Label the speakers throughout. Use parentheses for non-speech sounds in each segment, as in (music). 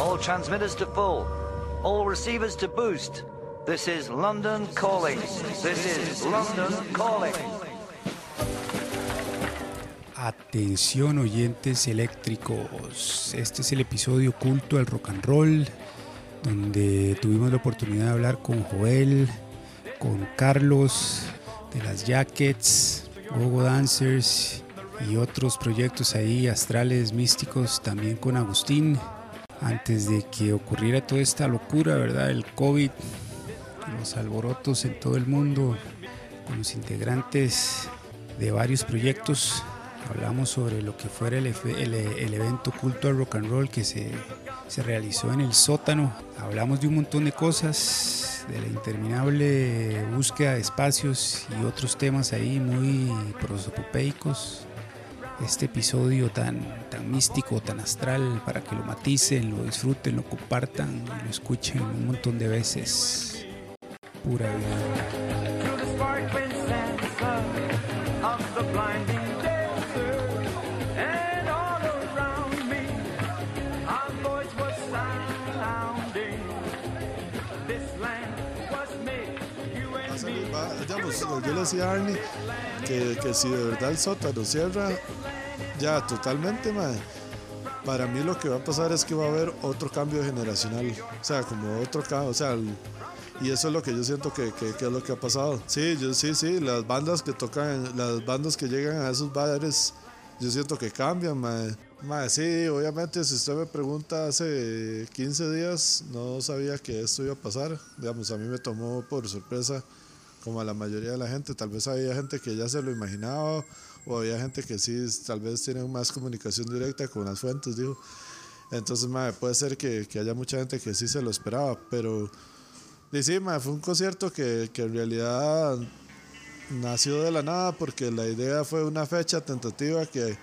Speaker 1: All transmitters to full. All receivers to boost. This is London calling. This is London calling.
Speaker 2: Atención oyentes eléctricos, este es el episodio oculto del rock and roll, donde tuvimos la oportunidad de hablar con Joel, con Carlos de las Jackets, Gogo Dancers y otros proyectos ahí astrales místicos, también con Agustín, antes de que ocurriera toda esta locura, ¿verdad? El COVID, los alborotos en todo el mundo, con los integrantes de varios proyectos hablamos sobre lo que fuera el, evento culto al rock and roll que se, se, realizó en el sótano. Hablamos de un montón de cosas, de la interminable búsqueda de espacios y otros temas ahí muy prosopopeicos. Este episodio tan, tan místico, tan astral, para que lo maticen, lo disfruten, lo compartan, lo escuchen un montón de veces. Pura vida.
Speaker 3: Decía Arnie que, que, si de verdad el sótano cierra ya totalmente, para mí lo que va a pasar es que va a haber otro cambio generacional, o sea, como otro cambio, o sea, y eso es lo que yo siento que, que, es lo que ha pasado. Sí, yo sí, sí, las bandas que tocan, las bandas que llegan a esos bares, yo siento que cambian, mae. sí, obviamente si usted me pregunta hace 15 días, no sabía que esto iba a pasar. Digamos, a mí me tomó por sorpresa como a la mayoría de la gente. Tal vez había gente que ya se lo imaginaba o había gente que sí, tal vez tienen más comunicación directa con las fuentes, digo. Entonces, puede ser que, que, haya mucha gente que sí se lo esperaba, pero y sí, fue un concierto que, que en realidad nació de la nada porque la idea fue una fecha tentativa que,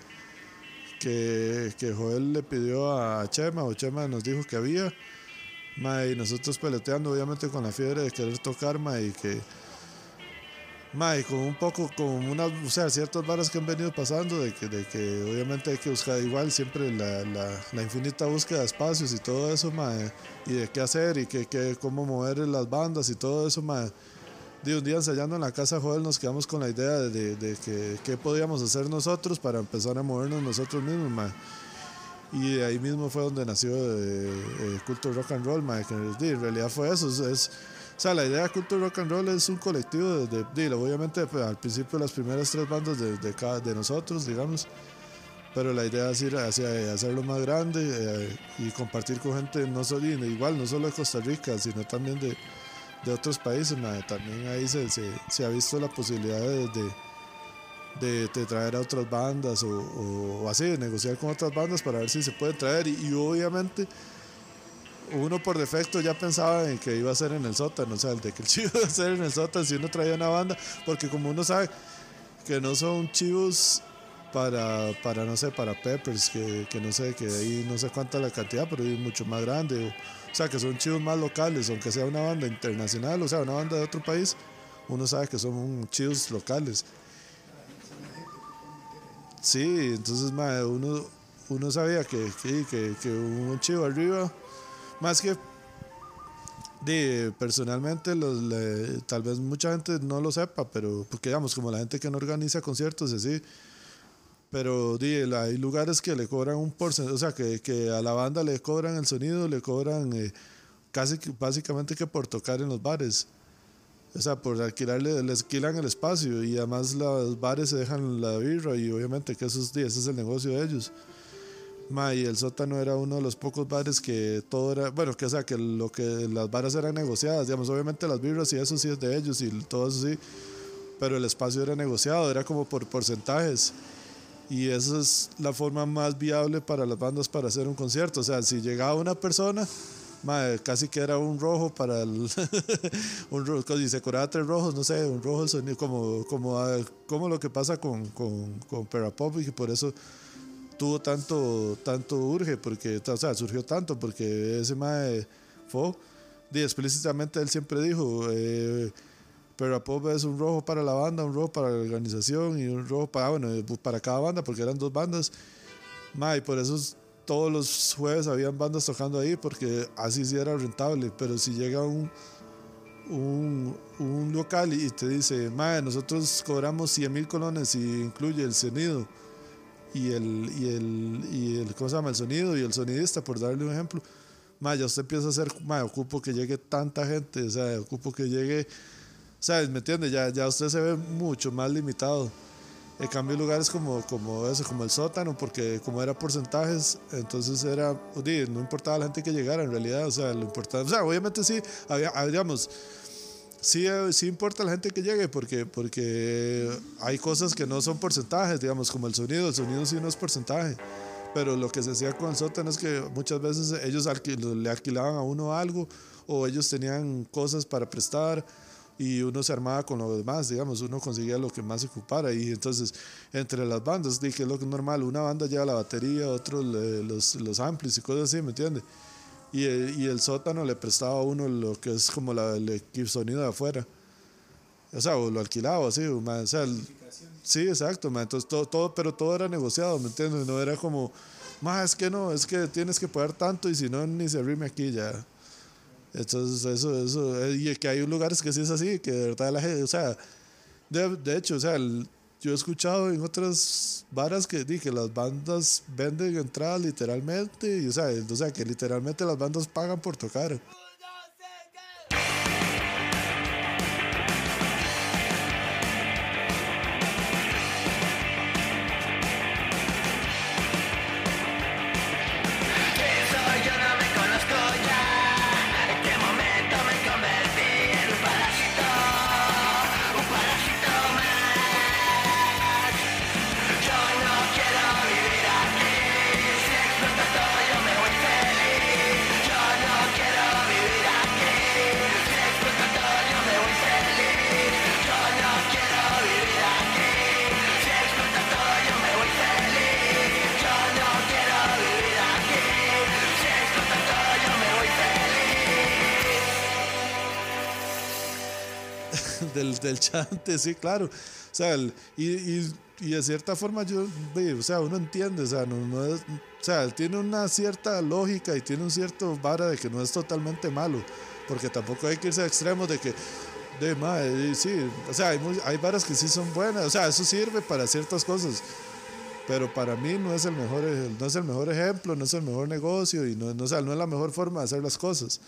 Speaker 3: que, que Joel le pidió a Chema o Chema nos dijo que había. y nosotros peleteando obviamente con la fiebre de querer tocar y que Mae, con un poco, con unas, o sea, ciertas barras que han venido pasando, de que, de que obviamente hay que buscar igual siempre la, la, la infinita búsqueda de espacios y todo eso, mae, y de qué hacer y que, que, cómo mover las bandas y todo eso, mae. De un día ensayando en la casa Joel nos quedamos con la idea de, de, que qué podíamos hacer nosotros para empezar a movernos nosotros mismos, mae. Y de ahí mismo fue donde nació eh, eh, Culto Rock and Roll, mae, que en realidad fue eso, es o sea, la idea de Culture Rock and Roll es un colectivo de, de, obviamente pues, al principio las primeras tres bandas de, de, cada, de nosotros, digamos, pero la idea es ir hacia hacerlo más grande eh, y compartir con gente no solo igual, no solo de Costa Rica, sino también de, de otros países. También ahí se, se, se, ha visto la posibilidad de, de, de traer a otras bandas o, o, así, de negociar con otras bandas para ver si se puede traer y, y obviamente uno por defecto ya pensaba en que iba a ser en el sótano, o sea, el de que el chivo iba a ser en el sótano si uno traía una banda, porque como uno sabe que no son chivos para, para no sé, para Peppers, que, que no sé, que ahí no sé cuánta la cantidad, pero es mucho más grande, o, sea, que son chivos más locales, aunque sea una banda internacional, o sea, una banda de otro país, uno sabe que son chivos locales. Sí, entonces uno, uno sabía que, que, que, que un chivo arriba más que de, personalmente, los, tal vez mucha gente no lo sepa, pero porque digamos, como la gente que no organiza conciertos, así. Pero di, hay lugares que le cobran un porcentaje, o sea, que, que, a la banda le cobran el sonido, le cobran eh, casi básicamente que por tocar en los bares. O sea, por alquilarle, les alquilan el espacio y además los bares se dejan la birra y obviamente que esos días ese es el negocio de ellos. Ma, y el sótano era uno de los pocos bares que todo era, bueno, que o sea, que lo que las barras eran negociadas, digamos, obviamente las birras y eso sí es de ellos y todo eso sí, pero el espacio era negociado, era como por porcentajes. Y esa es la forma más viable para las bandas para hacer un concierto. O sea, si llegaba una persona, casi que era un rojo para el. (laughs) un y se cobraba tres rojos, no sé, un rojo el sonido, como, como, como lo que pasa con, con, con Perapop, y por eso tuvo tanto, tanto urge, porque, o sea, surgió tanto, porque ese mae fue, y explícitamente él siempre dijo, eh, pero Pop es un rojo para la banda, un rojo para la organización y un rojo para, bueno, para cada banda, porque eran dos bandas. Mae, por eso todos los jueves habían bandas tocando ahí porque así sí era rentable, pero si llega un, un, local y te dice, madre, nosotros cobramos 100 mil colones y incluye el sonido y el, y el, y el, ¿cómo se llama? El sonido y el sonidista, por darle un ejemplo. Madre, ya usted empieza a hacer, madre, ocupo que llegue tanta gente, o sea, ocupo que llegue, ¿sabes? ¿Me entiende? Ya, ya usted se ve mucho más limitado. En cambio, lugares como, como eso, como el sótano, porque como era porcentajes, entonces era, no importaba la gente que llegara en realidad, o sea, lo importante, o sea, obviamente sí, había, digamos, sí, sí importa la gente que llegue, porque, porque hay cosas que no son porcentajes, digamos, como el sonido, el sonido sí no es porcentaje, pero lo que se hacía con el sótano es que muchas veces ellos le alquilaban a uno algo, o ellos tenían cosas para prestar, y uno se armaba con lo demás, digamos, uno conseguía lo que más se ocupara. Y entonces entre las bandas, dije, es lo que es normal, una banda lleva la batería, otro los, los amplis y cosas así, ¿me entiendes? Y, y, el sótano le prestaba a uno lo que es como la, el sonido de afuera. O sea, o lo alquilaba así, o sea, sí, exacto, entonces todo, todo, pero todo era negociado, ¿me entiendes? No era como, más es que no, es que tienes que pagar tanto y si no, ni se rime aquí ya. Entonces, eso, eso, eh, y que hay lugares que sí es así, que de verdad la gente, o sea, de, de hecho, o sea, yo he escuchado en otras varas que, que las bandas venden entradas literalmente, y, o, o sea, que literalmente las bandas pagan por tocar. Del, chante, sí, claro. O sea, y, y, de cierta forma yo, o sea, uno entiende, o sea, no, o sea, tiene una cierta lógica y tiene un cierto vara de que no es totalmente malo, porque tampoco hay que irse a extremos de que, de madre, sí, o sea, hay, hay varas que sí son buenas, o sea, eso sirve para ciertas cosas, pero para mí no es el mejor, no es el mejor ejemplo, no es el mejor negocio y no, no, o sea, no es la mejor forma de hacer las cosas.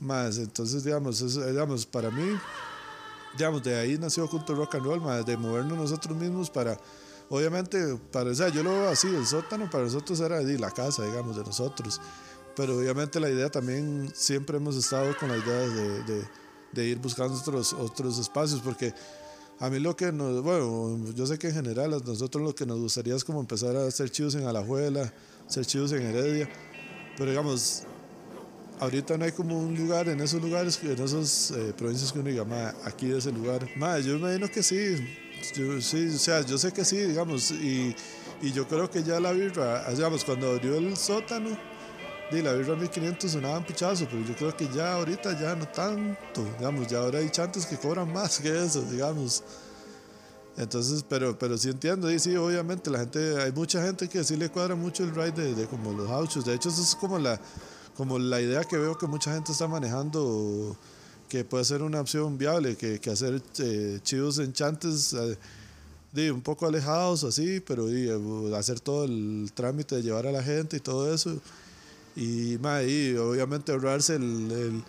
Speaker 3: Más, entonces, digamos, digamos, para mí, digamos, de ahí nació Culto Rock and Roll, más de movernos nosotros mismos para, obviamente, para, o yo lo veo así, el sótano para nosotros era la casa, digamos, de nosotros. Pero obviamente la idea también, siempre hemos estado con la idea de, ir buscando otros, otros espacios, porque a mí lo que nos, bueno, yo sé que en general a nosotros lo que nos gustaría es como empezar a hacer chivos en Alajuela, hacer chivos en Heredia, pero digamos, ahorita no hay como un lugar en esos lugares, en esas eh, provincias que uno diga, aquí de ese lugar. Ma, yo me imagino que sí, yo, sí, o sea, yo sé que sí, digamos, y, y yo creo que ya la birra, digamos, cuando abrió el sótano, de la birra 1500 sonaban pichazos, pero yo creo que ya ahorita ya no tanto, digamos, ya ahora hay chantes que cobran más que eso, digamos. Entonces, pero, pero sí entiendo, y sí, obviamente la gente, hay mucha gente que sí le cuadra mucho el ride de, como los gauchos, de hecho eso es como la, como la idea que veo que mucha gente está manejando, que puede ser una opción viable, que, que hacer eh, chivos enchantes eh, un poco alejados así, pero eh, hacer todo el trámite de llevar a la gente y todo eso. Y, y obviamente ahorrarse el... el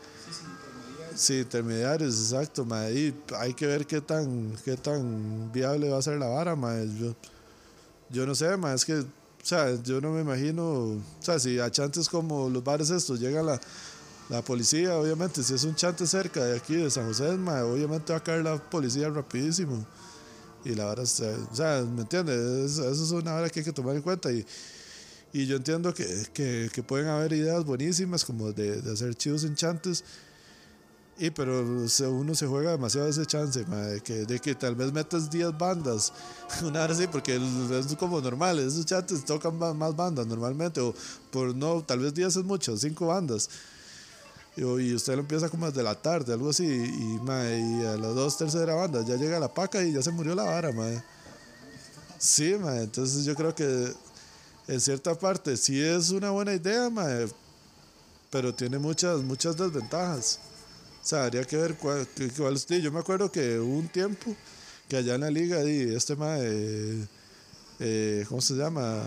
Speaker 3: sí, intermediarios, exacto. y hay que ver qué tan, qué tan viable va a ser la vara. Yo, yo no sé, ma, es que o sea, yo no me imagino, o sea, si a chantes como los bares estos llega la, la policía, obviamente, si es un chante cerca de aquí, de San José, obviamente va a caer la policía rapidísimo. Y la verdad, o sea, ¿me entiendes? Eso es una hora que hay que tomar en cuenta. Y, y yo entiendo que, que, que, pueden haber ideas buenísimas como de, de hacer chivos en chantes y pero uno se juega demasiado ese chance, de, que, tal vez metas 10 bandas, (laughs) una vez así, porque es como normal, esos chantes tocan más bandas normalmente, o por no, tal vez 10 es mucho, 5 bandas. Y, usted lo empieza como desde la tarde, algo así, y, y a las dos terceras bandas ya llega la paca y ya se murió la vara, madre. Sí, entonces yo creo que en cierta parte sí es una buena idea, mae, pero tiene muchas, muchas desventajas. O sea, habría que ver cuál, cuál. Yo me acuerdo que hubo un tiempo que allá en la liga, di, este mae, eh, ¿cómo se llama?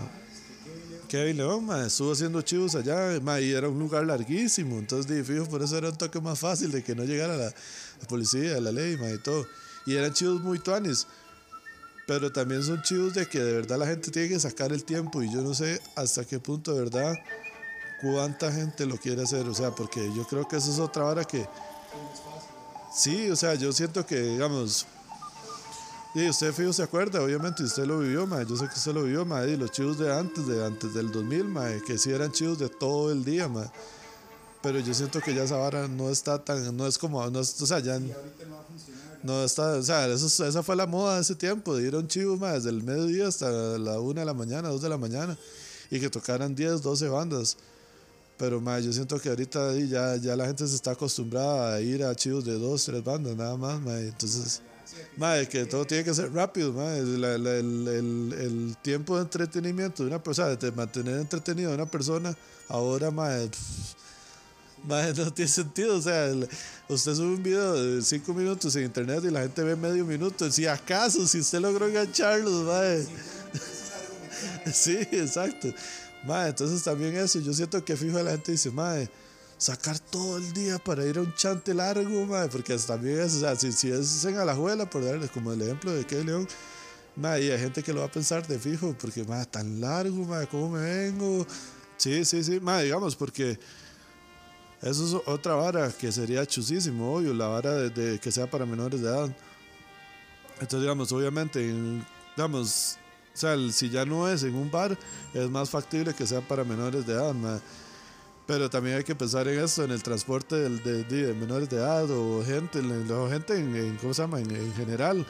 Speaker 3: Kevin León, mae, estuvo haciendo chivos allá, mae, y era un lugar larguísimo. Entonces, fijo, por eso era un toque más fácil de que no llegara la, la policía, la ley, mae, y todo. Y eran chivos muy tuanis. Pero también son chivos de que de verdad la gente tiene que sacar el tiempo. Y yo no sé hasta qué punto de verdad cuánta gente lo quiere hacer. O sea, porque yo creo que eso es otra hora que. Sí, o sea, yo siento que, digamos. Y usted fijo se acuerda, obviamente usted lo vivió, mae. Yo sé que usted lo vivió, mae. Y los chivos de antes, de antes del 2000, mae, que sí eran chivos de todo el día, mae. Pero yo siento que ya esa vara no está tan, no es como, no o sea, ya no está, o sea, eso, es- esa fue la moda de ese tiempo, de ir a un chivo, mae, desde el mediodía hasta la una de la mañana, dos de la mañana, y que tocaran 10, 12 bandas. Pero mae, yo siento que ahorita ya, ya la gente se está acostumbrada a ir a chivos de dos, tres bandas, nada más, mae. Entonces, mae, que todo tiene que ser rápido, mae. La- el, el- el tiempo de entretenimiento de una persona, de mantener entretenido a una persona, ahora, mae, (laughs) pff, no tiene sentido. O sea, usted sube un video de cinco minutos en internet y la gente ve medio minuto. Si acaso, si usted logró engancharlos, mae. (laughs) Sí, exacto. Mae, entonces también eso, yo siento que fijo la gente dice, mae, sacar todo el día para ir a un chante largo, mae, porque es también eso, o sea, si, si es en Alajuela, por darle como el ejemplo de que León, mae, y hay gente que lo va a pensar de fijo, porque, mae, tan largo, mae, ¿cómo me vengo? Sí, sí, sí, mae, digamos, porque eso es otra vara que sería chusísimo, obvio, la vara de, de que sea para menores de edad. Entonces, digamos, obviamente, en- digamos, o sea, el- si ya no es en un bar, es más factible que sea para menores de edad. Pero también hay que pensar en esto, en el transporte del- de, de- menores de edad o gente, en- o gente en, en- ¿cómo se llama? En, en general.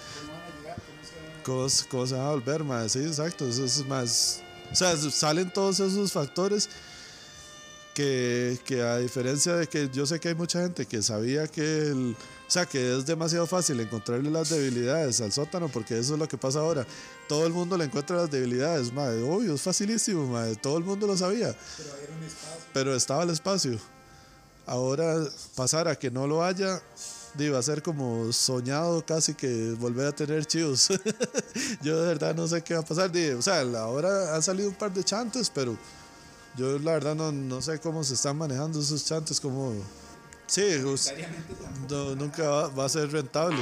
Speaker 3: ¿Cómo, se- cómo se va a volver, ma? Sí, exacto, eso es más... O sea, salen todos esos factores que, que a diferencia de que yo sé que hay mucha gente que sabía que el, o sea que es demasiado fácil encontrarle las debilidades al sótano porque eso es lo que pasa ahora. Todo el mundo le encuentra las debilidades madre, obvio es facilísimo madre, todo el mundo lo sabía. Pero estaba el espacio. Ahora pasar a que no lo haya di, va a ser como soñado casi que volver a tener chivos. (laughs) Yo de verdad no sé qué va a pasar o sea ahora han salido un par de chantes pero yo la verdad no, no sé cómo se están manejando esos chantes, como... Sí, pues, no, nunca va, va a ser rentable.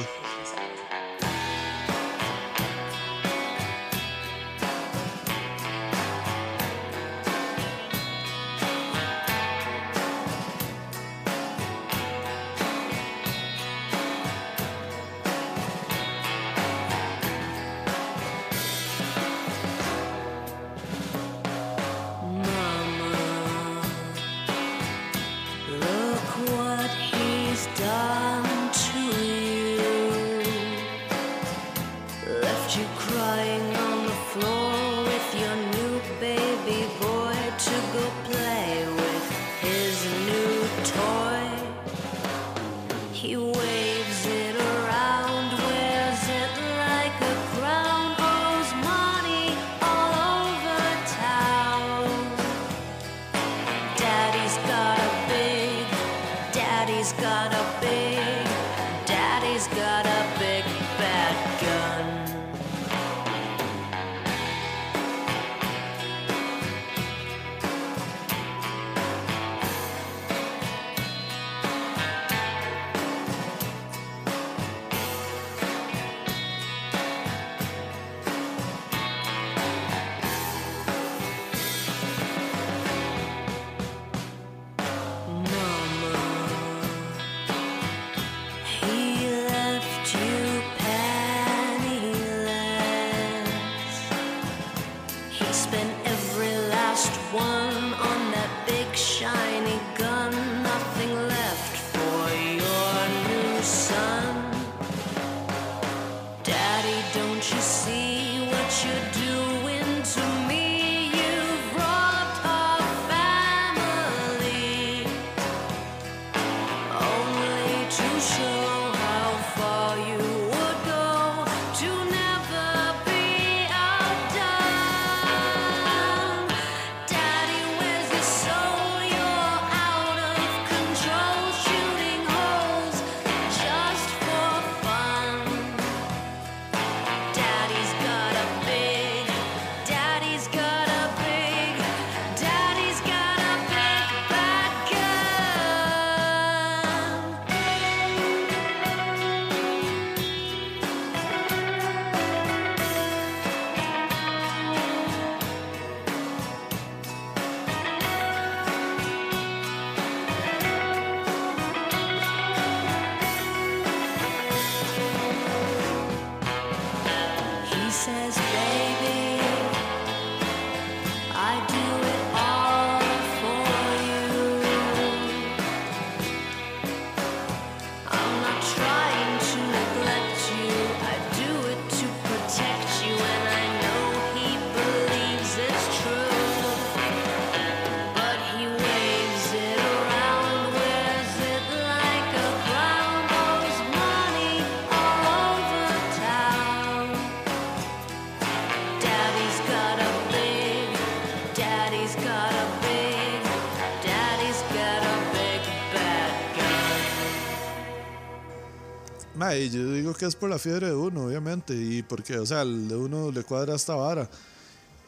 Speaker 3: Mae, yo digo que es por la fiebre de uno, obviamente, y porque, o sea, de uno le cuadra esta vara.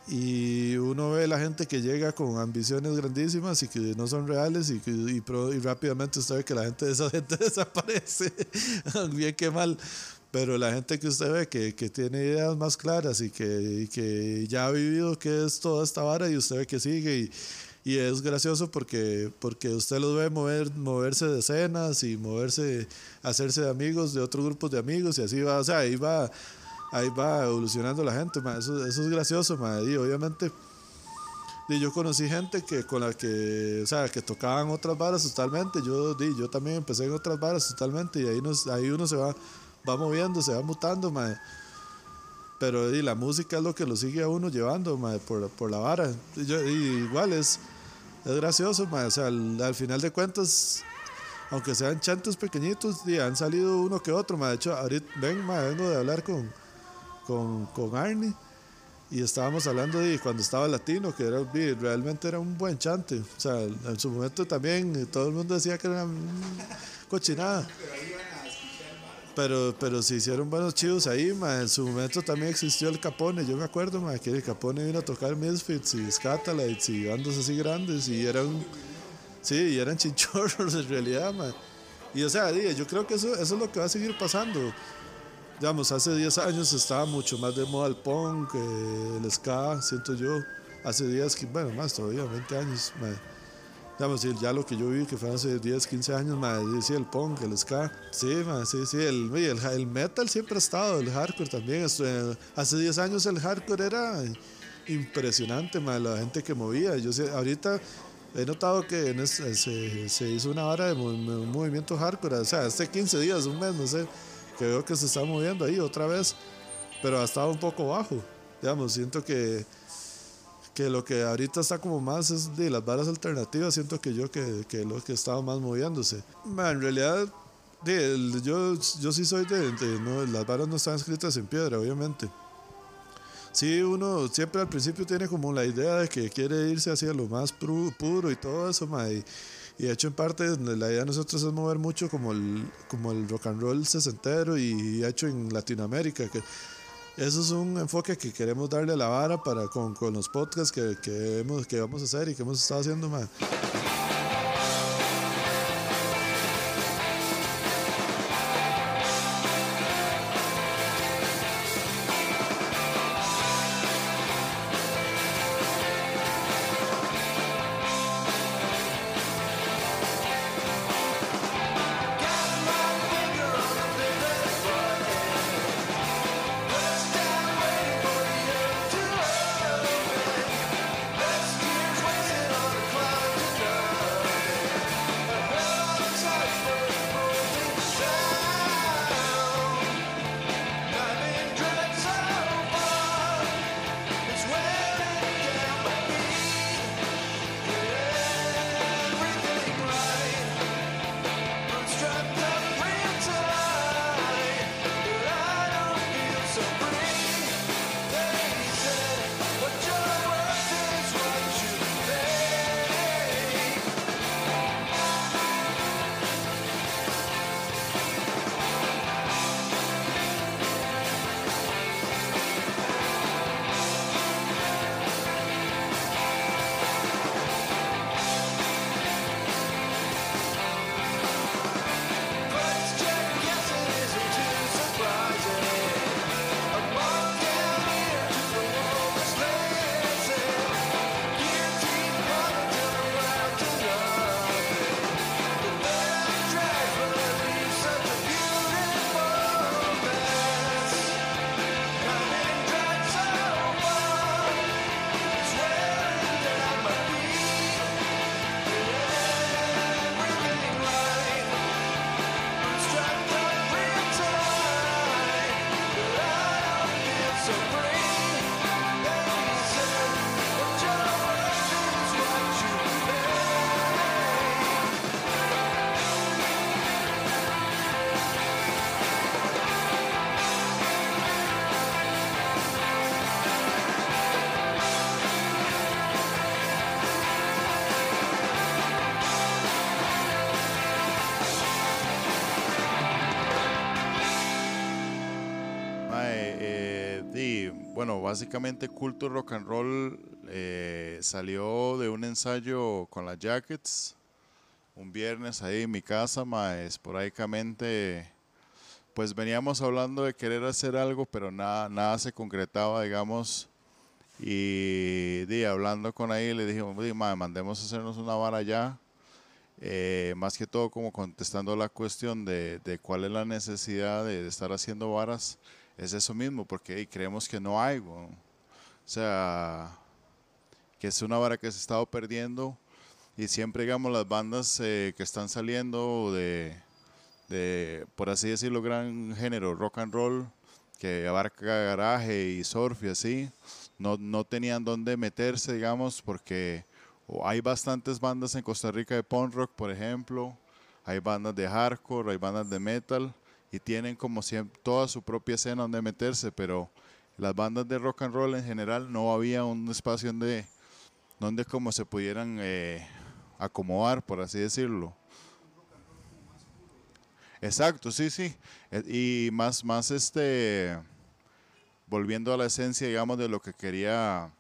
Speaker 3: Y uno ve la gente que llega con ambiciones grandísimas y que no son reales y, que, y, pro- y rápidamente usted ve que la gente de esa (laughs) gente desaparece, (laughs) bien que mal. Pero la gente que usted ve que, que tiene ideas más claras y que, y que ya ha vivido qué es toda esta vara y usted ve que sigue y, y es gracioso porque, porque usted los ve mover, moverse de escenas y moverse, hacerse de amigos de otros grupos de amigos y así va, o sea, ahí va, ahí va evolucionando la gente, ma, Eso, eso es gracioso, ma, y obviamente y yo conocí gente que con la que, o sea, que tocaban otras varas totalmente, yo, di, yo también empecé en otras varas totalmente y ahí, nos, ahí uno se va, va moviendo, se va mutando, ma. Pero di, la música es lo que lo sigue a uno llevando, ma, por, por la vara. Y yo, y igual es, es gracioso, o sea, al, al final de cuentas, aunque sean chantos pequeñitos, han salido uno que otro, ma. De hecho, ahorita, ven, vengo de hablar con, con, con Arnie y estábamos hablando de cuando estaba latino, que era, realmente era un buen chante. O sea, en su momento también todo el mundo decía que era (laughs) cochinada. Pero, pero se hicieron buenos chivos ahí, ma. En su momento también existió el Capone. Yo me acuerdo, ma, que el Capone vino a tocar Misfits y Scatalites y bandas así grandes y eran, sí, eran chinchorros en realidad, ma. Y o sea, yo creo que eso, eso es lo que va a seguir pasando. Digamos, hace 10 años estaba mucho más de moda el punk, eh, el ska, siento yo. Hace 10, bueno, más todavía, 20 años, ma. Digamos, sí, ya lo que yo vi que fue hace 10, 15 años, ma, sí, el punk, el ska. Sí, sí, sí, el, el, metal siempre ha estado, el hardcore también. Eh, hace 10 años el hardcore era impresionante, la gente que movía. Yo sé, ahorita he notado que es- se, hizo una hora de un movimiento hardcore, o sea, hace 15 días, un mes, no sé, que veo que se está moviendo ahí otra vez, pero ha estado un poco bajo. Digamos, siento que que lo que ahorita está como más es de las varas alternativas, siento que yo que, que lo que estaba más moviéndose. Ma, en realidad, de, yo, yo sí soy de, de- no, las varas no están escritas en piedra, obviamente. Sí, uno siempre al principio tiene como la idea de que quiere irse hacia lo más pru- puro y todo eso, ma, y, y de hecho en parte la idea de nosotros es mover mucho como el, como el rock and roll sesentero y hecho en Latinoamérica, que eso es un enfoque que queremos darle a la vara para con, los podcasts que, que, hemos, que vamos a hacer y que hemos estado haciendo, ma.
Speaker 4: Bueno, básicamente Culto Rock and Roll eh, salió de un ensayo con las Jackets un viernes ahí en mi casa, más esporádicamente pues veníamos hablando de querer hacer algo, pero nada, nada se concretaba, digamos. Y di, hablando con ahí, le dije, mandemos a hacernos una vara ya. Eh, más que todo como contestando la cuestión de, de cuál es la necesidad de, estar haciendo varas, es eso mismo, porque creemos que no hay. O sea, que es una vara que se ha estado perdiendo y siempre, digamos, las bandas eh, que están saliendo de de, por así decirlo, gran género, rock and roll, que abarca garaje y surf y así, no, no tenían dónde meterse, digamos, porque hay bastantes bandas en Costa Rica de punk rock, por ejemplo, hay bandas de hardcore, hay bandas de metal, y tienen como siempre toda su propia escena donde meterse, pero las bandas de rock and roll en general no había un espacio donde, donde como se pudieran eh, acomodar, por así decirlo. Exacto, sí, sí. Eh, y más, más este, volviendo a la esencia, digamos, de lo que quería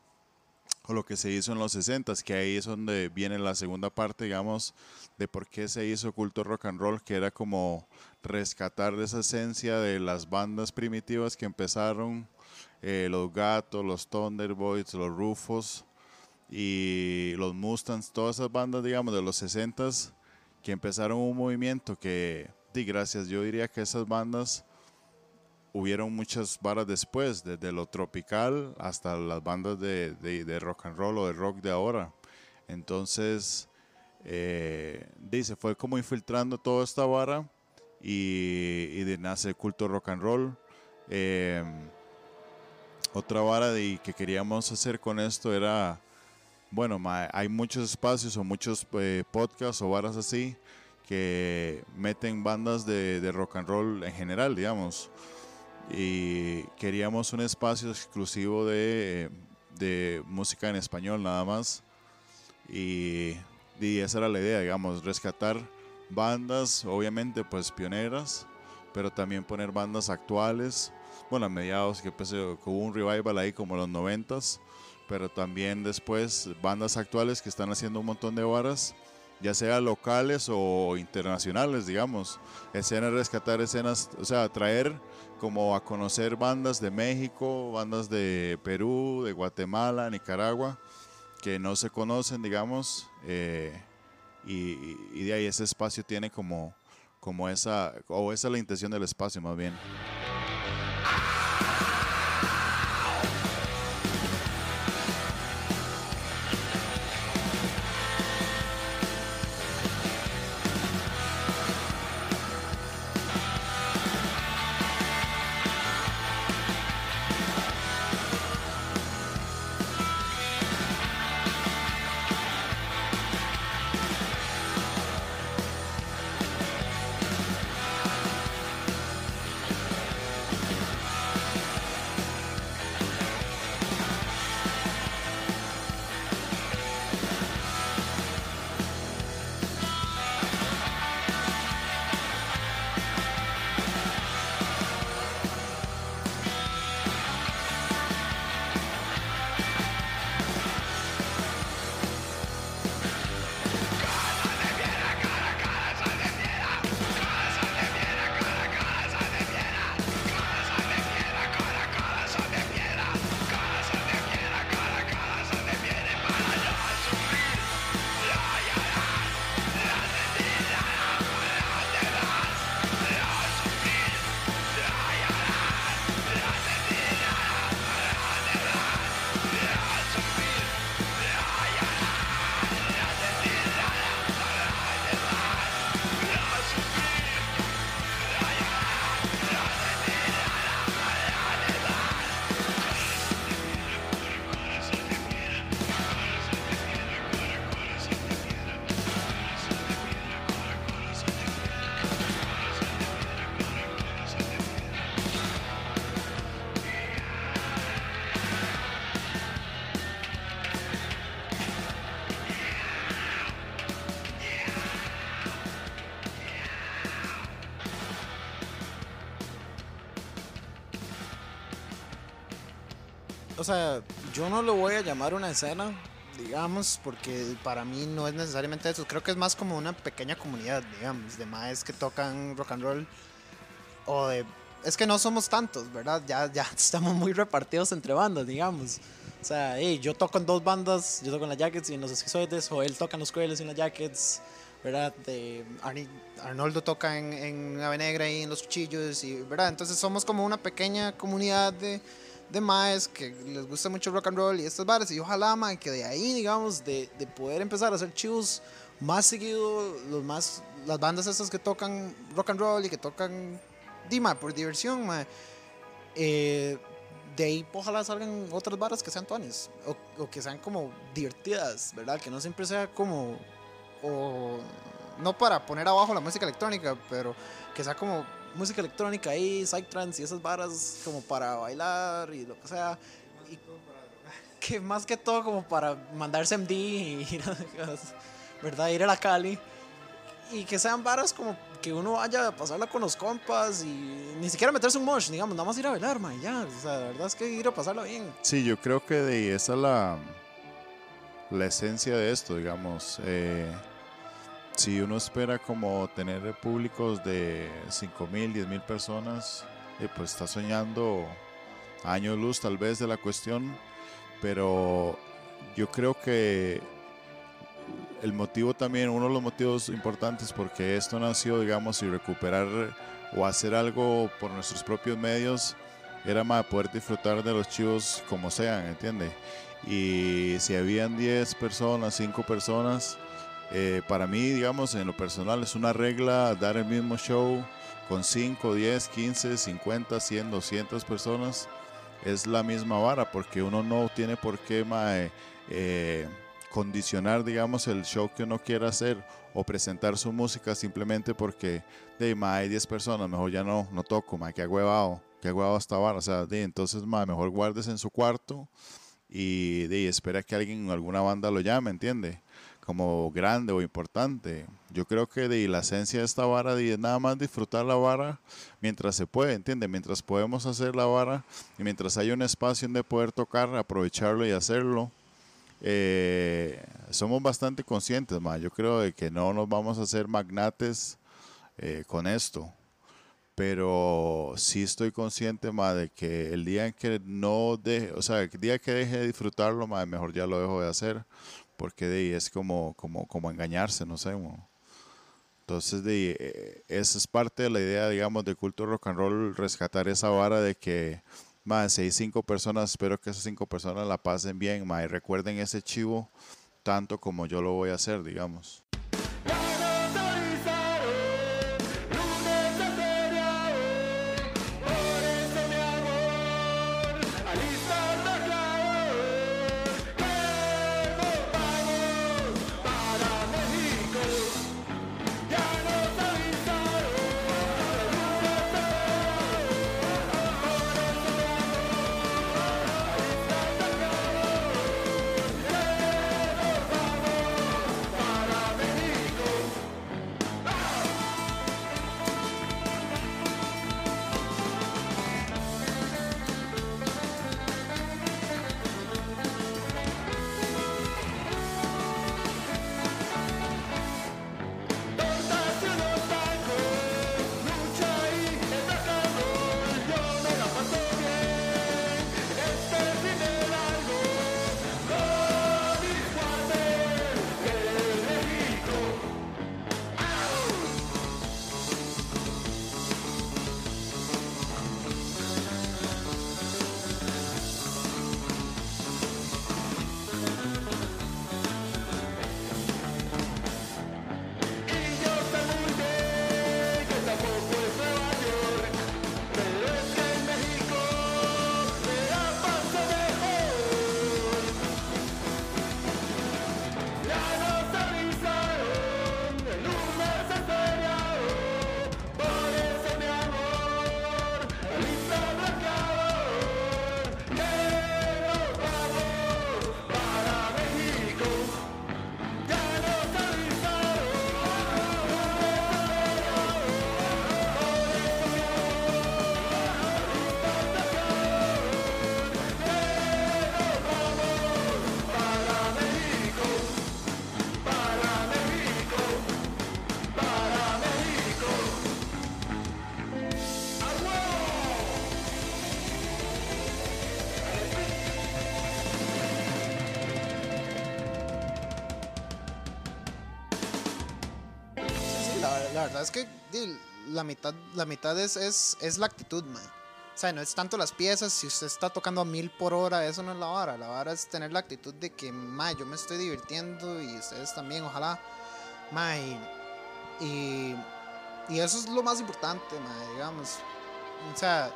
Speaker 4: o lo que se hizo en los 60 que ahí es donde viene la segunda parte, digamos, de por qué se hizo culto rock and roll, que era como rescatar esa esencia de las bandas primitivas que empezaron, eh, los Gatos, los Thunderboys, los Rufos y los Mustangs, todas esas bandas, digamos, de los 60 que empezaron un movimiento que y gracias, yo diría que esas bandas hubieron muchas varas después, desde lo tropical hasta las bandas de, de, rock and roll o de rock de ahora. Entonces, eh, dice, fue como infiltrando toda esta vara y, de nace el culto rock and roll. Eh, otra vara de, que queríamos hacer con esto era, bueno, hay muchos espacios o muchos eh, podcasts o varas así que meten bandas de, rock and roll en general, digamos. Y queríamos un espacio exclusivo de, música en español nada más. Y, y, esa era la idea, digamos, rescatar bandas, obviamente pues pioneras, pero también poner bandas actuales. Bueno, a mediados que, pues, hubo un revival ahí como los noventas, pero también después bandas actuales que están haciendo un montón de varas ya sea locales o internacionales, digamos. Escenas, rescatar escenas, o sea, traer como a conocer bandas de México, bandas de Perú, de Guatemala, Nicaragua, que no se conocen, digamos, eh, y, y, de ahí ese espacio tiene como, como esa, o esa es la intención del espacio más bien.
Speaker 5: Sea, yo no lo voy a llamar una escena, digamos, porque para mí no es necesariamente eso. Creo que es más como una pequeña comunidad, digamos, de maes que tocan rock and roll. O de. Es que no somos tantos, ¿verdad? Ya, ya (laughs) estamos muy repartidos entre bandas, digamos. O sea, hey, yo toco en dos bandas, yo toco en las Jackets y en los esquizoides, o él toca en los Crueles y en las Jackets, ¿verdad? De Arnoldo toca en, en Ave Negra y en los Cuchillos, y, ¿verdad? Entonces somos como una pequeña comunidad de, de maes que les gusta mucho rock and roll y estas bares, y ojalá, ma, que de ahí, digamos, de, de poder empezar a hacer shows más seguido, los más, las bandas estas que tocan rock and roll y que tocan, Dima, por diversión, ma, eh, de ahí ojalá salgan otras barras que sean tuanes o, o que sean como divertidas, ¿verdad? Que no siempre sea como, o no para poner abajo la música electrónica, pero que sea como música electrónica ahí, psytrance y esas barras como para bailar y lo que sea. Y que más que todo como para mandarse MD y (laughs) ir a, ¿verdad? Ir a la Cali. Y que sean varas como que uno vaya a pasarla con los compas y ni siquiera meterse un mosh, digamos, nada más ir a bailar, man, ya. O sea, la verdad es que ir a pasarla bien.
Speaker 4: Sí, yo creo que de esa es la, la esencia de esto, digamos. Eh, si uno espera como tener públicos de 5 mil, 10 mil personas, eh, pues está soñando años luz tal vez de la cuestión, pero yo creo que el motivo también, uno de los motivos importantes porque esto nació, digamos, y recuperar o hacer algo por nuestros propios medios, era más poder disfrutar de los chivos como sean, ¿entiende? Y si habían 10 personas, 5 personas, eh, para mí, digamos, en lo personal es una regla dar el mismo show con 5, 10, 15, 50, 100, 200 personas. Es la misma vara porque uno no tiene por qué mae, eh, condicionar, digamos, el show que uno quiera hacer o presentar su música simplemente porque de mae, hay 10 personas, mejor ya no, no toco, mae, que huevado, que huevado esta vara. O sea, de, entonces, mae, mejor guardes en su cuarto y de, espera que alguien, alguna banda lo llame, ¿entiende? Como grande o importante. Yo creo que de, la esencia de esta vara de, nada más disfrutar la vara mientras se puede, ¿entiende? Mientras podemos hacer la vara y mientras hay un espacio donde poder tocar, aprovecharlo y hacerlo. Eh, somos bastante conscientes, ma. Yo creo de que no nos vamos a hacer magnates eh, con esto pero sí estoy consciente más de que el día en que no deje, o sea, el día que deje de disfrutarlo, más mejor ya lo dejo de hacer, porque de es como, como, como engañarse, no sé. Entonces, de eh, esa es parte de la idea, digamos, de culto rock and roll, rescatar esa vara de que, más si hay cinco personas, espero que esas cinco personas la pasen bien, más y recuerden ese chivo tanto como yo lo voy a hacer, digamos.
Speaker 5: La verdad es que la mitad, la mitad es, es, es la actitud, man. O sea, no es tanto las piezas, si usted está tocando a mil por hora, eso no es la vara. La vara es tener la actitud de que, ma, yo me estoy divirtiendo y ustedes también, ojalá. Ma, y, y, y eso es lo más importante, ma, digamos. O sea,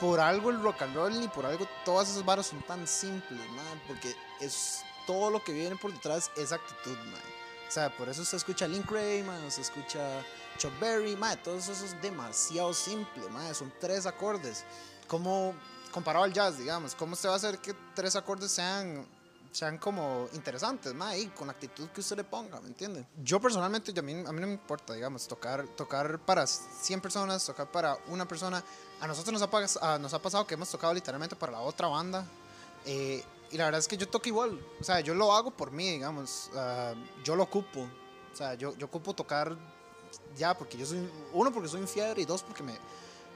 Speaker 5: por algo el rock and roll y por algo todas esas varas son tan simples, man, porque es todo lo que viene por detrás es actitud, man. O sea, por eso se escucha Link Ray, man, se escucha Chuck Berry, man, todo eso es demasiado simple, man, son tres acordes. Como comparado al jazz, digamos, ¿cómo se va a hacer que tres acordes sean sean como interesantes, ma, y con la actitud que usted le ponga, ¿me entiende? Yo personalmente, yo, a, mí, a mí no me importa, digamos, tocar, tocar para 100 personas, tocar para una persona. A nosotros nos ha, nos ha pasado que hemos tocado literalmente para la otra banda. eh, y la verdad es que yo toco igual. O sea, yo lo hago por mí, digamos. ah, yo lo ocupo. O sea, yo, yo ocupo tocar ya porque yo soy, uno, porque soy un fiebre y dos, porque me,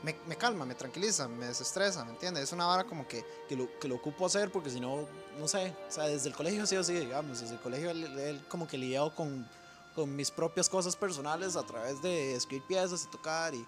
Speaker 5: me, me calma, me tranquiliza, me desestresa, ¿me entiendes? Es una vara como que, que, lo, que lo ocupo hacer porque si no, no sé, o sea, desde el colegio sí o sí, digamos, desde el colegio él, él como que lidiado con, con mis propias cosas personales a través de escribir piezas y tocar y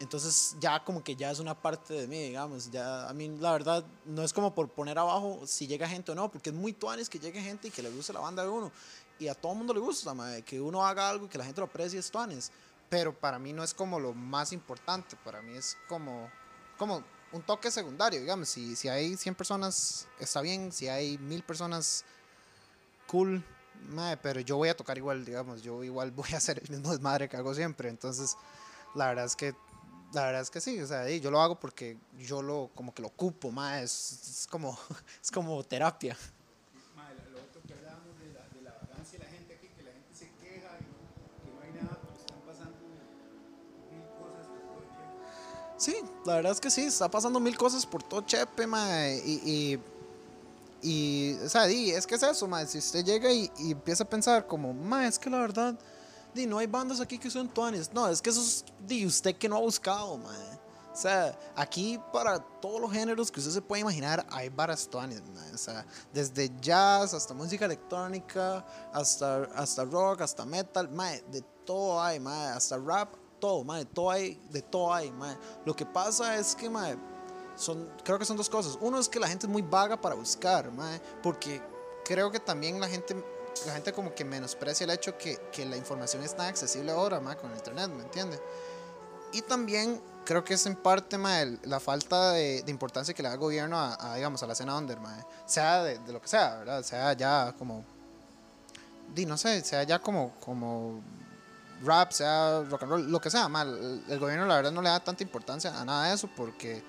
Speaker 5: entonces ya como que ya es una parte de mí, digamos, ya a mí la verdad no es como por poner abajo si llega gente o no, porque es muy tuanes que llegue gente y que le guste la banda de uno. Y a todo el mundo le gusta, mae, que uno haga algo y que la gente lo aprecie es tuanes. Pero para mí no es como lo más importante, para mí es como, como un toque secundario, digamos, si, si hay 100 personas está bien, si hay 1000 personas cool, mae, pero yo voy a tocar igual, digamos, yo igual (laughs) voy a hacer el mismo desmadre que hago siempre, entonces la verdad es que la verdad es que sí, o sea, y yo lo hago porque yo lo como que lo ocupo, mae, es, es como (laughs) es como terapia.
Speaker 2: Madre, lo otro que hablábamos de la, de la vagancia de la gente aquí, que la gente se queja y que no hay nada, pero están pasando mil cosas por todo el tiempo.
Speaker 5: Sí, la verdad es que sí, está pasando mil cosas por todo Chepe, mae, y, y, y, o sea, di, es que es eso, mae, si usted llega y, y empieza a pensar como, mae, es que la verdad, di, no hay bandas aquí que son tuanes, no, es que eso es, usted que no ha buscado, mae, o sea, aquí para todos los géneros que usted se puede imaginar hay varas tuanes, mae, o sea, desde jazz hasta música electrónica, hasta, hasta rock, hasta metal, mae, de todo hay, mae, hasta rap, todo, mae, todo hay, de todo hay, mae. Lo que pasa es que, mae, son, creo que son dos cosas. Uno es que la gente es muy vaga para buscar, mae, porque creo que también la gente, la gente como que menosprecia el hecho que, que la información es tan accesible ahora, mae, con el internet, ¿me entiende? Y también creo que es en parte, mae, el- la falta de, de importancia que le da el gobierno a, a, digamos, a la escena under, mae. Sea de, de lo que sea, ¿verdad? Sea ya como, di, no sé, sea ya como, como rap, sea rock and roll, lo que sea, mal. El, el gobierno la verdad no le da tanta importancia a nada de eso porque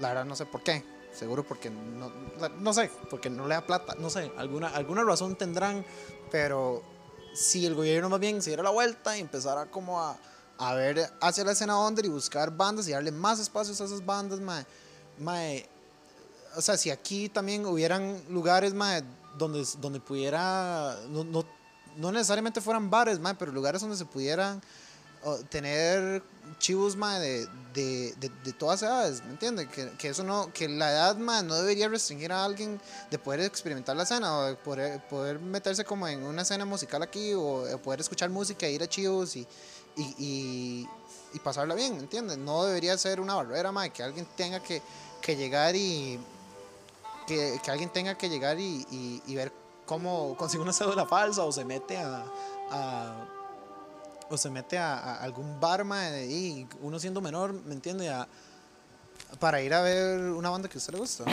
Speaker 5: la verdad no sé por qué. Seguro porque no, no sé, porque no le da plata, no sé, alguna, alguna razón tendrán, pero si el gobierno más bien se diera la vuelta y empezara como a, a ver hacia la escena under y buscar bandas y darle más espacios a esas bandas, mae, mae, o sea, si aquí también hubieran lugares, mae, donde, donde pudiera, no, no, no necesariamente fueran bares, mae, pero lugares donde se pudieran tener chivos, de, de, de, todas edades, ¿me entiendes? Que, eso no, que la edad, mae, no debería restringir a alguien de poder experimentar la escena o de poder, poder meterse como en una escena musical aquí o de poder escuchar música, ir a chivos y, y, y, y pasarla bien, ¿me entiendes? No debería ser una barrera, mae, que alguien tenga que, que llegar y que, que alguien tenga que llegar y, y- ver cómo consigue una cédula falsa o se mete a- o se mete a, algún bar mae, y uno siendo menor, ¿me entiende? A- para ir a ver una banda que a usted le gusta.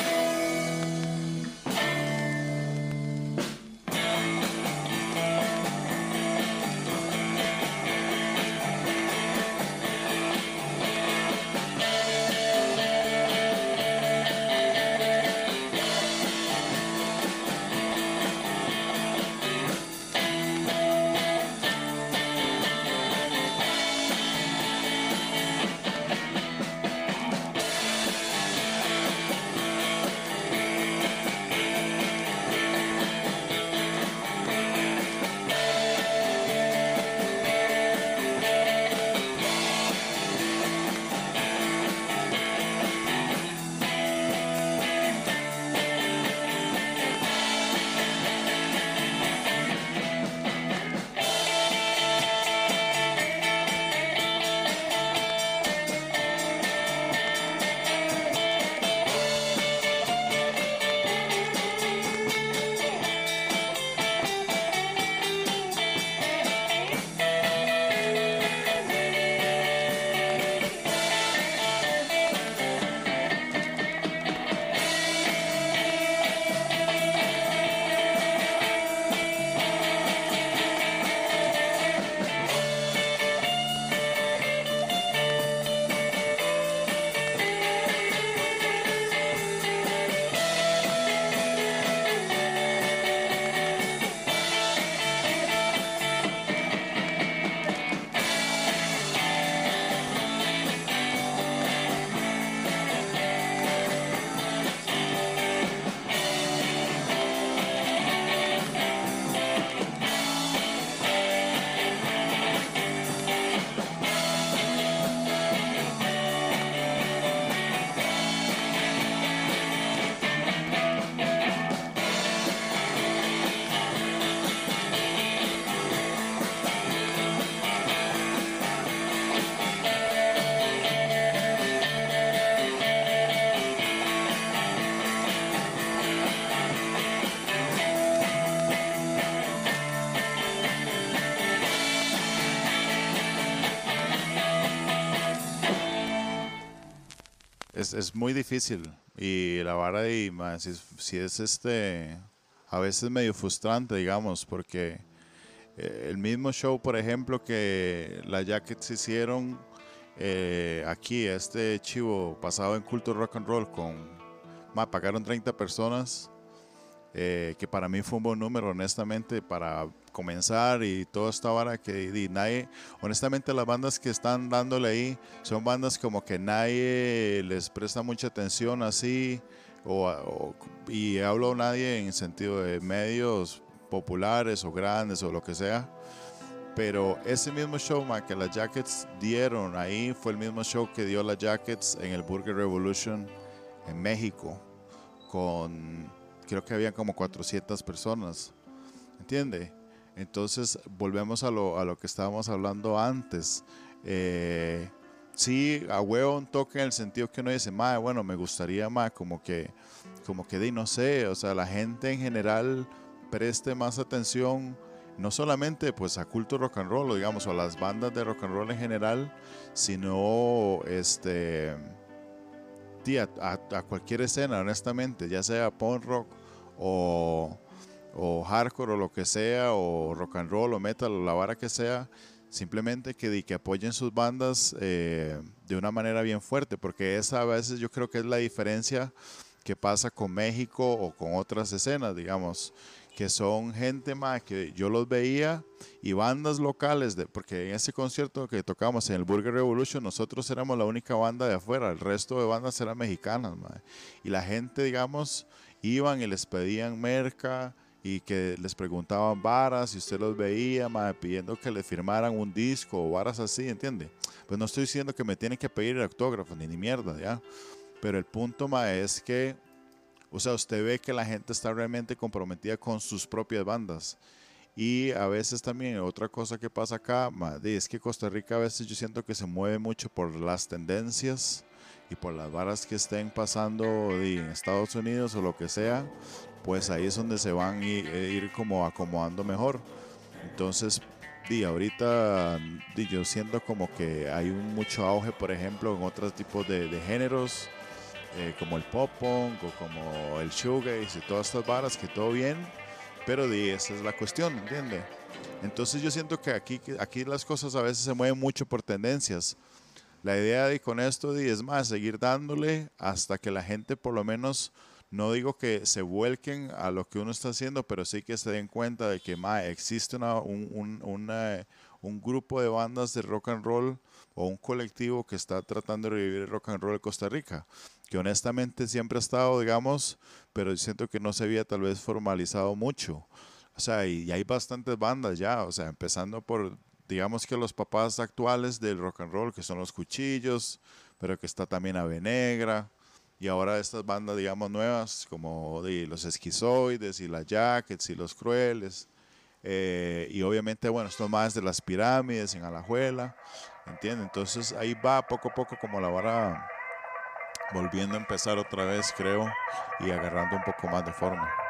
Speaker 4: Es, es muy difícil. Y la vara y más, si, si es este, a veces medio frustrante, digamos, porque eh, el mismo show, por ejemplo, que la Jackets hicieron eh, aquí, este chivo pasado en culto rock and roll, con, ma, pagaron 30 personas, eh, que para mí fue un buen número, honestamente, para comenzar y toda esta vara que y nadie, honestamente las bandas que están dándole ahí son bandas como que nadie les presta mucha atención así, o, o- y hablo nadie en sentido de medios populares o grandes o lo que sea. Pero ese mismo show ma, que las Jackets dieron ahí fue el mismo show que dio las Jackets en el Burger Revolution en México. Con, creo que había como 400 personas. ¿Entiende? Entonces volvemos a lo, a lo que estábamos hablando antes. Eh, sí, a huevo un toque en el sentido que uno dice, más bueno, me gustaría más como que, como que de, no sé, o sea, la gente en general preste más atención, no solamente pues a culto rock and roll, digamos, o a las bandas de rock and roll en general, sino este, sí, a, a- a cualquier escena, honestamente, ya sea punk rock o, o hardcore o lo que sea, o rock and roll o metal o la vara que sea, simplemente que, que apoyen sus bandas eh, de una manera bien fuerte, porque esa a veces yo creo que es la diferencia que pasa con México o con otras escenas, digamos, que son gente más que yo los veía y bandas locales, de, porque en ese concierto que tocamos en el Burger Revolution, nosotros éramos la única banda de afuera, el resto de bandas eran mexicanas, mae. y la gente, digamos, iban y les pedían merca y que les preguntaban varas y usted los veía, mae, pidiendo que le firmaran un disco o varas así, ¿entiende? Pues no estoy diciendo que me tienen que pedir autógrafos ni ni mierda, ¿ya? Pero el punto, mae, es que, o sea, usted ve que la gente está realmente comprometida con sus propias bandas. Y a veces también otra cosa que pasa acá, ma, di, es que Costa Rica a veces yo siento que se mueve mucho por las tendencias y por las varas que estén pasando en Estados Unidos o lo que sea, pues ahí es donde se van a ir, ir como acomodando mejor. Entonces, di, ahorita di, yo siento como que hay un mucho auge, por ejemplo, en otros tipos de, de géneros, eh, como el pop punk o como el shoegaze y todas estas varas, que todo bien, pero di, esa es la cuestión, ¿entiende? Entonces yo siento que aquí, aquí las cosas a veces se mueven mucho por tendencias. La idea de con esto es más, seguir dándole hasta que la gente por lo menos, no digo que se vuelquen a lo que uno está haciendo, pero sí que se den cuenta de que ma, existe una- un, un- un grupo de bandas de rock and roll o un colectivo que está tratando de revivir el rock and roll de Costa Rica, que honestamente siempre ha estado, digamos, pero siento que no se había tal vez formalizado mucho. O sea, y hay bastantes bandas ya, o sea, empezando por, digamos que los papás actuales del rock and roll, que son los Cuchillos, pero que está también Ave Negra, y ahora estas bandas, digamos, nuevas, como de los Esquizoides y las Jackets y los Crueles, eh, y obviamente, bueno, estos más de las pirámides en Alajuela, ¿entiendes? Entonces ahí va poco a poco como la vara volviendo a empezar otra vez, creo, y agarrando un poco más de forma.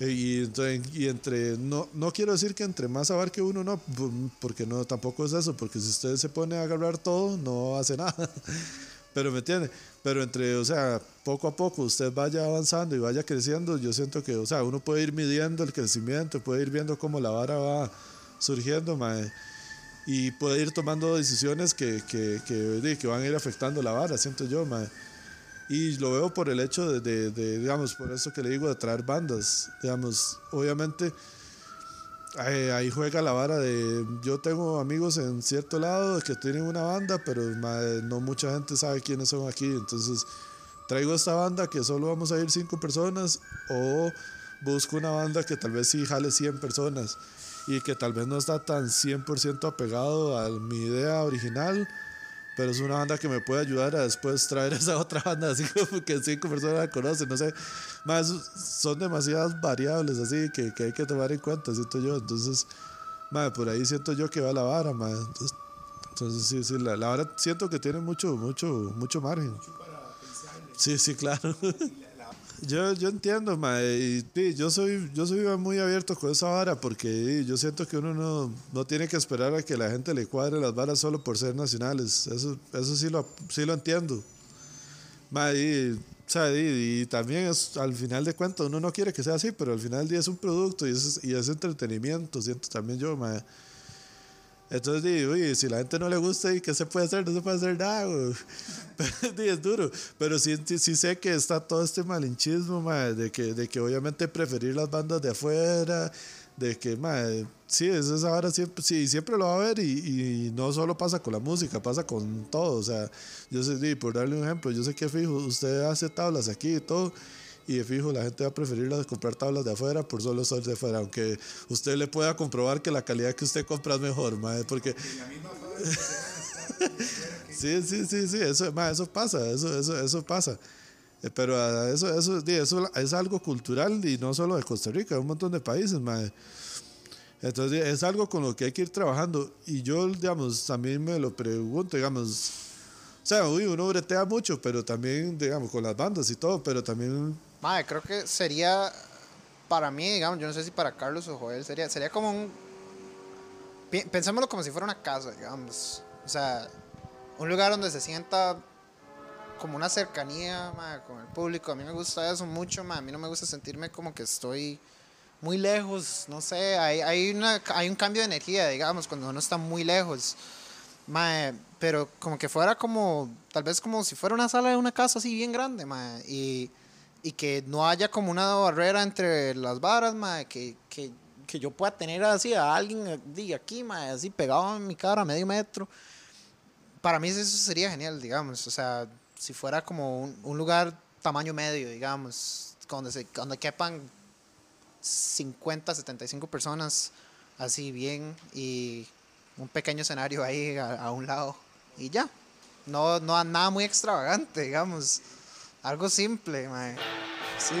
Speaker 3: Y, entonces- y entre, no, no quiero decir que entre más abarque uno, no, porque no, tampoco es eso, porque si usted se pone a agarrar todo, no hace nada. (laughs) Pero me entiende, pero entre, o sea, poco a poco usted vaya avanzando y vaya creciendo, yo siento que, o sea, uno puede ir midiendo el crecimiento, puede ir viendo cómo la vara va surgiendo, mae, y puede ir tomando decisiones que, que, que, que van a ir afectando la vara, siento yo, mae. Y lo veo por el hecho de, de, de, digamos, por eso que le digo de traer bandas. Digamos, obviamente ahí, ahí juega la vara de. Yo tengo amigos en cierto lado que tienen una banda, pero mae, no mucha gente sabe quiénes son aquí. Entonces, traigo esta banda que solo vamos a ir cinco personas, o busco una banda que tal vez sí jale 100 personas y que tal vez no está tan 100% apegado a mi idea original pero es una banda que me puede ayudar a después traer (laughs) esa otra banda, así como que cinco personas la conocen, no sé. Más son demasiadas variables así que, que hay que tomar en cuenta, siento yo. Entonces, madre, por ahí siento yo que va la vara, madre. Entonces, entonces sí, sí, la, la vara siento que tiene mucho, mucho, mucho margen. Sí, sí, claro. (laughs) Yo, yo entiendo, mae, y sí, yo soy, yo soy muy abierto con esa vara porque yo siento que uno no, no tiene que esperar a que la gente le cuadre las varas solo por ser nacionales. Eso, eso sí lo, sí lo entiendo. Mae, y, y, y también al final de cuentas uno no quiere que sea así, pero al final del día es un producto y es, y es entretenimiento, siento también yo, mae. Entonces, uy, si la gente no le gusta, ¿y qué se puede hacer? No se puede hacer nada. Pero, (laughs) es duro. Pero sí, sí, sé que está todo este malinchismo, mae, de que, de que obviamente preferir las bandas de afuera, de que, mae, sí, eso es ahora siempre, sí, siempre lo va a haber y, y no solo pasa con la música, pasa con todo. O sea, yo sé, di, por darle un ejemplo, yo sé que fijo, usted hace tablas aquí y todo. Y de fijo, la gente va a preferir las- comprar tablas de afuera por solo ser de afuera, aunque usted le pueda comprobar que la calidad que usted compra es mejor, mae, porque... sí, (laughs) sí, sí, sí, eso, mae, eso pasa, eso, eso, eso pasa. Eh, Pero ah, eso, eso, eso es algo cultural y no solo de Costa Rica, de un montón de países, mae. Entonces es algo con lo que hay que ir trabajando. Y yo, digamos, también me lo pregunto, digamos, o sea, uy, uno bretea mucho, pero también, digamos, con las bandas y todo, pero también
Speaker 5: Madre, creo que sería para mí, digamos, yo no sé si para Carlos o Joel, sería, sería como un. Pensémoslo como si fuera una casa, digamos. O sea, un lugar donde se sienta como una cercanía mae, con el público. A mí me gusta eso mucho, mae. a mí no me gusta sentirme como que estoy muy lejos, no sé, hay, hay, una, hay un cambio de energía, digamos, cuando uno está muy lejos. Mae, pero como que fuera como, tal vez como si fuera una sala de una casa así bien grande, mae, y, y que no haya como una barrera entre las varas, que, que, que yo pueda tener así a alguien eh, di, aquí, así pegado en mi cara a medio metro. Para mí eso sería genial, digamos, o sea, si fuera como un, un lugar tamaño medio, digamos, donde, se, donde quepan 50, 75 personas así bien y un pequeño escenario ahí a, a un lado y ya. No, no nada muy extravagante, digamos. Algo simple, mae. Sí.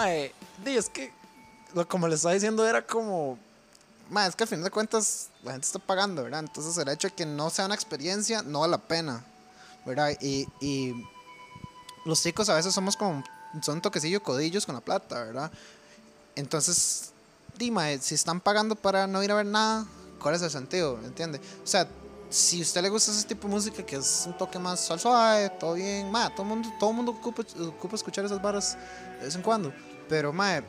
Speaker 5: Mae, es que, como le estaba diciendo, era como. Mae, es que al final de cuentas la gente está pagando, ¿verdad? Entonces el hecho de que no sea una experiencia no vale la pena, ¿verdad? Y, y los chicos a veces somos como. Son toquecillo codillos con la plata, ¿verdad? Entonces, di, mae, si están pagando para no ir a ver nada, ¿cuál es el sentido? ¿Me entiende? O sea, si a usted le gusta ese tipo de música que es un toque más suave, todo bien, ma, todo el mundo, todo mundo ocupa, ocupa escuchar esas barras de vez en cuando. Pero, ma,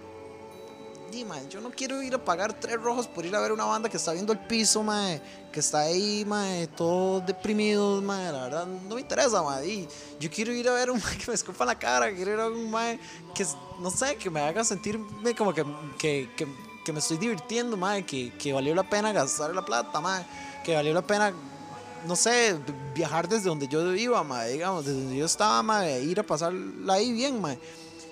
Speaker 5: di, ma, yo no quiero ir a pagar tres rojos por ir a ver una banda que está viendo el piso, ma, que está ahí, ma, todo deprimido, ma, la verdad no me interesa, ma. di. yo quiero ir a ver un que me escupa la cara, quiero ir a ver un ma que, no sé, que me haga sentirme como que, que, que, que me estoy divirtiendo, ma, que, que valió la pena gastar la plata, ma, que valió la pena no sé, viajar desde donde yo iba, ma, digamos, desde donde yo estaba, ma, ir a pasarla ahí bien, ma.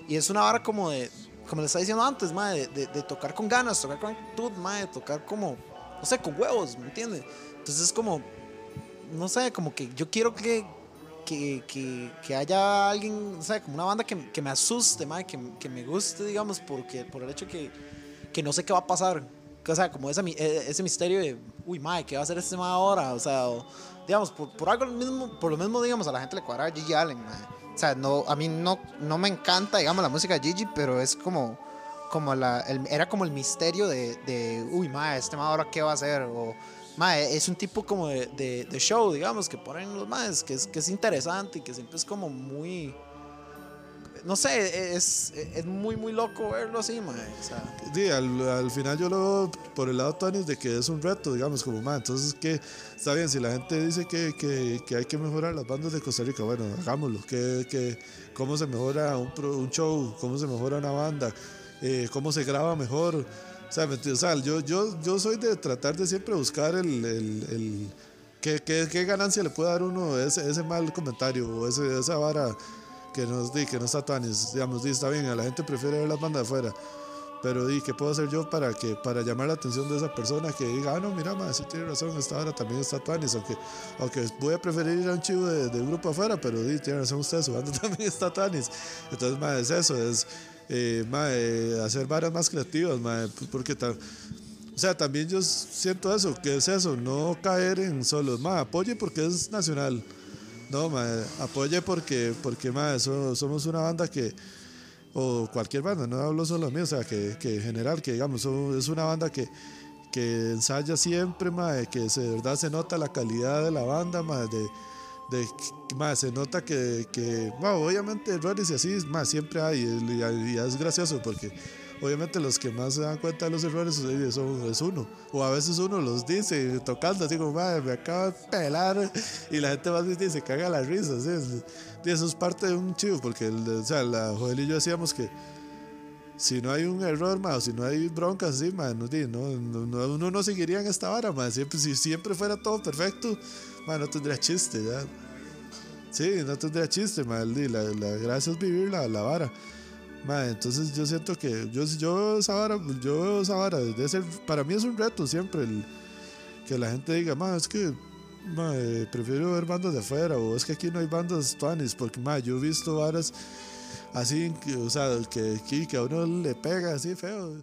Speaker 5: Y es una vara como de, como le estaba diciendo antes, ma, de, de, de tocar con ganas, tocar con actitud, ma, de tocar como, no sé, con huevos, ¿me entiendes? Entonces es como, no sé, como que yo quiero que, que, que, que haya alguien, no sé, como una banda que, que me asuste, ma, que, que me guste, digamos, porque, por el hecho que, que no sé qué va a pasar. O sea, como ese, ese misterio de, uy, mae, ¿qué va a hacer este mae ahora? O sea, o, digamos, por, por algo mismo, por lo mismo, digamos, a la gente le cuadra Gigi Allen, mae. O sea, no, a mí no, no me encanta, digamos, la música de Gigi, pero es como, como la, el- era como el misterio de, de uy, mae, este mae ahora qué va a hacer, o, mae, es un tipo como de, de, de show, digamos, que ponen los maes, que es, que es interesante y que siempre es como muy, no sé, es, es muy, muy loco verlo así, mae, o sea,
Speaker 3: Sí, al, al final yo lo veo por el lado Tony de que es un reto, digamos, como más. Entonces, que está bien, si la gente dice que, que, que hay que mejorar las bandas de Costa Rica, bueno, hagámoslo. Que, que, ¿Cómo se mejora un, pro- un show? ¿Cómo se mejora una banda? Eh, ¿Cómo se graba mejor? O sea. O sea, yo, yo, yo soy de tratar de siempre buscar el. el, el ¿qué, qué, qué ganancia le puede dar uno ese, ese mal comentario o ese, esa vara que nos di, que no está tan, digamos, di, está bien, a la gente prefiere ver las bandas de afuera. Pero di, ¿qué puedo hacer yo para que para llamar la atención de esa persona que diga, ah, no, mira, ma, sí tiene razón, esta hora también está Tuanis, aunque, aunque voy a preferir ir a un chivo de, de grupo afuera, pero di, tiene razón usted, su banda (laughs) también está Tuanis. Entonces, ma, es eso, es eh, ma, eh, hacer varas más creativas, ma, porque ta- o sea, también yo siento eso, que es eso, no caer en solos, ma, apoye porque es nacional. No, ma, apoye porque, porque somos una banda que, o cualquier banda, no hablo solo de mí, o sea, que, que en general, que digamos, es una banda que, que ensaya siempre, ma, que se, de verdad se nota la calidad de la banda, ma, de, de ma, se nota que, que ma, obviamente errores y así, ma, siempre hay, y es gracioso porque obviamente los que más se dan cuenta de los errores son, son- es uno, o a veces uno los dice tocando así como, madre, me acabo de pelar, y la gente más dice, se caga la risa, ¿sí? Y eso es parte de un chivo, porque el, o sea, la Joel y yo decíamos que si no hay un error, ma, o si no hay broncas así, ma, no, no, no- no- uno no seguiría en esta vara, ma. Siempre, si siempre fuera todo perfecto, ma, no tendría chiste, ya. Sí, no tendría chiste, ma. La, la gracia es vivir la, la vara. Ma, entonces yo siento que yo, yo esa vara, yo esa vara, debe ser, para mí es un reto siempre el, que la gente diga, ma, es que eh, prefiero ver bandas de afuera, o es que aquí no hay bandas tuanis, porque ma, yo he visto varas así, o sea, que, que a uno le pega así feo.